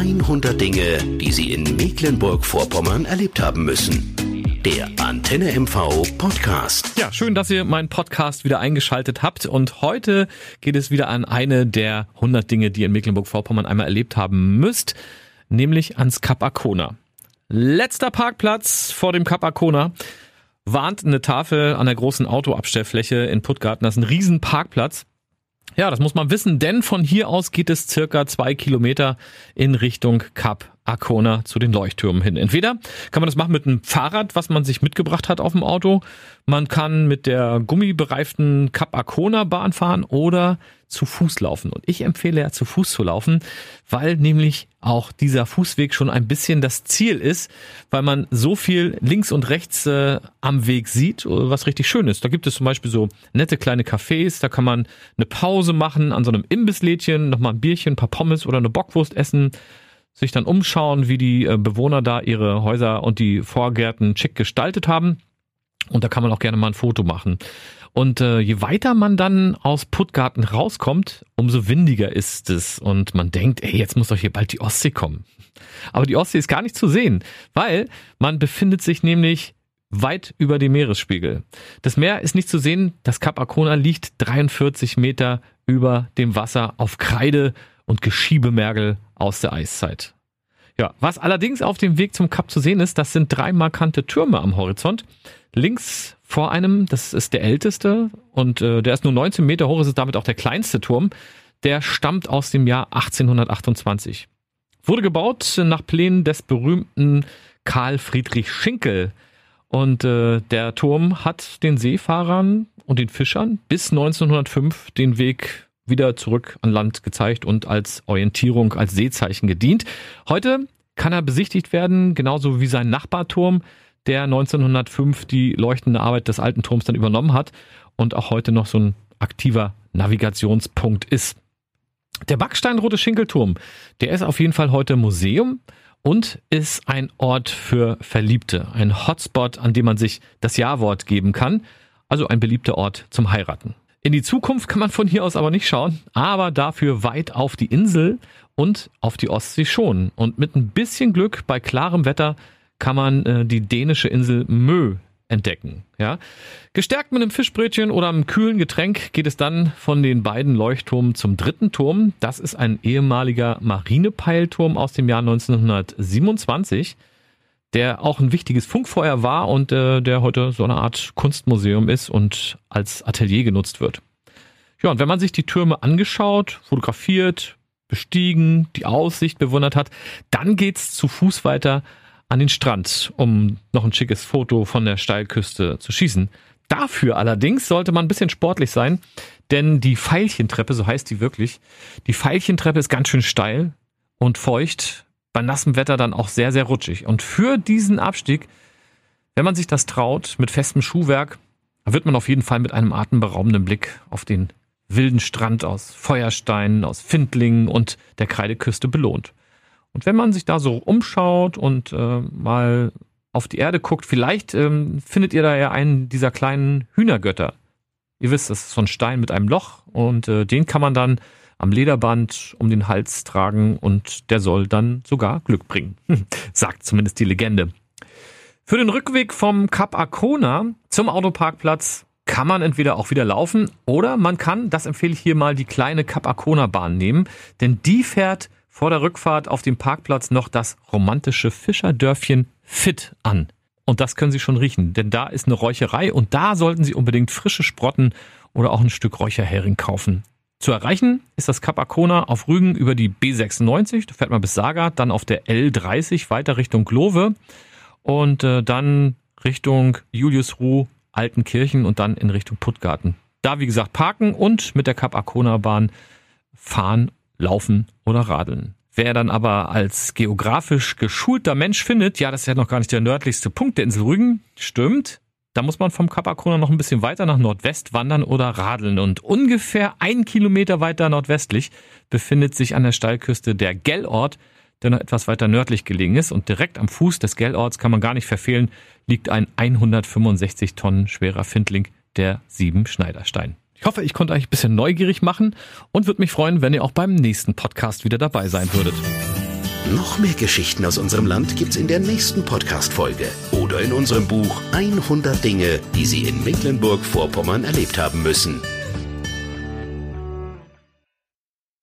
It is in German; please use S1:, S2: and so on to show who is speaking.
S1: 100 Dinge, die Sie in Mecklenburg-Vorpommern erlebt haben müssen. Der Antenne MV Podcast.
S2: Ja, schön, dass ihr meinen Podcast wieder eingeschaltet habt. Und heute geht es wieder an eine der 100 Dinge, die ihr in Mecklenburg-Vorpommern einmal erlebt haben müsst, nämlich ans Kap Arkona. Letzter Parkplatz vor dem Kap Arkona warnt eine Tafel an der großen Autoabstellfläche in Puttgarten. Das ist ein riesen Parkplatz. Ja, das muss man wissen, denn von hier aus geht es circa zwei Kilometer in Richtung Kap Arkona zu den Leuchttürmen hin. Entweder kann man das machen mit einem Fahrrad, was man sich mitgebracht hat auf dem Auto. Man kann mit der gummibereiften Kap Arkona Bahn fahren oder zu Fuß laufen. Und ich empfehle ja zu Fuß zu laufen, weil nämlich auch dieser Fußweg schon ein bisschen das Ziel ist, weil man so viel links und rechts äh, am Weg sieht, was richtig schön ist. Da gibt es zum Beispiel so nette kleine Cafés, da kann man eine Pause machen an so einem Imbisslädchen, nochmal ein Bierchen, ein paar Pommes oder eine Bockwurst essen sich dann umschauen, wie die äh, Bewohner da ihre Häuser und die Vorgärten schick gestaltet haben. Und da kann man auch gerne mal ein Foto machen. Und äh, je weiter man dann aus Puttgarten rauskommt, umso windiger ist es. Und man denkt, ey, jetzt muss doch hier bald die Ostsee kommen. Aber die Ostsee ist gar nicht zu sehen, weil man befindet sich nämlich weit über dem Meeresspiegel. Das Meer ist nicht zu sehen, das Kap Arkona liegt 43 Meter über dem Wasser auf Kreide und Geschiebemergel aus der Eiszeit. Ja, was allerdings auf dem Weg zum Kap zu sehen ist, das sind drei markante Türme am Horizont. Links vor einem, das ist der älteste und äh, der ist nur 19 Meter hoch, ist damit auch der kleinste Turm. Der stammt aus dem Jahr 1828. Wurde gebaut nach Plänen des berühmten Karl Friedrich Schinkel. Und äh, der Turm hat den Seefahrern und den Fischern bis 1905 den Weg wieder zurück an Land gezeigt und als Orientierung, als Seezeichen gedient. Heute kann er besichtigt werden, genauso wie sein Nachbarturm, der 1905 die leuchtende Arbeit des alten Turms dann übernommen hat und auch heute noch so ein aktiver Navigationspunkt ist. Der Backsteinrote Schinkelturm, der ist auf jeden Fall heute Museum und ist ein Ort für Verliebte, ein Hotspot, an dem man sich das Ja-Wort geben kann, also ein beliebter Ort zum Heiraten. In die Zukunft kann man von hier aus aber nicht schauen, aber dafür weit auf die Insel und auf die Ostsee schon. Und mit ein bisschen Glück bei klarem Wetter kann man äh, die dänische Insel Mö entdecken. Ja? Gestärkt mit einem Fischbrötchen oder einem kühlen Getränk geht es dann von den beiden Leuchtturmen zum dritten Turm. Das ist ein ehemaliger Marinepeilturm aus dem Jahr 1927 der auch ein wichtiges Funkfeuer war und äh, der heute so eine Art Kunstmuseum ist und als Atelier genutzt wird. Ja, und wenn man sich die Türme angeschaut, fotografiert, bestiegen, die Aussicht bewundert hat, dann geht's zu Fuß weiter an den Strand, um noch ein schickes Foto von der Steilküste zu schießen. Dafür allerdings sollte man ein bisschen sportlich sein, denn die Veilchentreppe, so heißt die wirklich, die Veilchentreppe ist ganz schön steil und feucht bei nassem Wetter dann auch sehr, sehr rutschig. Und für diesen Abstieg, wenn man sich das traut, mit festem Schuhwerk, wird man auf jeden Fall mit einem atemberaubenden Blick auf den wilden Strand aus Feuersteinen, aus Findlingen und der Kreideküste belohnt. Und wenn man sich da so umschaut und äh, mal auf die Erde guckt, vielleicht ähm, findet ihr da ja einen dieser kleinen Hühnergötter. Ihr wisst, das ist so ein Stein mit einem Loch und äh, den kann man dann am Lederband um den Hals tragen und der soll dann sogar Glück bringen. Sagt zumindest die Legende. Für den Rückweg vom Kap Arkona zum Autoparkplatz kann man entweder auch wieder laufen oder man kann, das empfehle ich hier mal, die kleine Kap Arkona Bahn nehmen, denn die fährt vor der Rückfahrt auf dem Parkplatz noch das romantische Fischerdörfchen Fit an. Und das können Sie schon riechen, denn da ist eine Räucherei und da sollten Sie unbedingt frische Sprotten oder auch ein Stück Räucherhering kaufen. Zu erreichen ist das Kap Arkona auf Rügen über die B96, da fährt man bis Saga, dann auf der L30 weiter Richtung Glove und äh, dann Richtung Juliusruh, Altenkirchen und dann in Richtung Puttgarten. Da, wie gesagt, parken und mit der Kap Arkona Bahn fahren, laufen oder radeln. Wer dann aber als geografisch geschulter Mensch findet, ja, das ist ja noch gar nicht der nördlichste Punkt der Insel Rügen, stimmt, da muss man vom Kap noch ein bisschen weiter nach Nordwest wandern oder radeln. Und ungefähr ein Kilometer weiter nordwestlich befindet sich an der Steilküste der Gellort, der noch etwas weiter nördlich gelegen ist. Und direkt am Fuß des Gellorts kann man gar nicht verfehlen, liegt ein 165 Tonnen schwerer Findling, der Sieben Schneiderstein. Ich hoffe, ich konnte euch ein bisschen neugierig machen und würde mich freuen, wenn ihr auch beim nächsten Podcast wieder dabei sein würdet.
S1: Noch mehr Geschichten aus unserem Land gibt's in der nächsten Podcast-Folge oder in unserem Buch 100 Dinge, die Sie in Mecklenburg-Vorpommern erlebt haben müssen.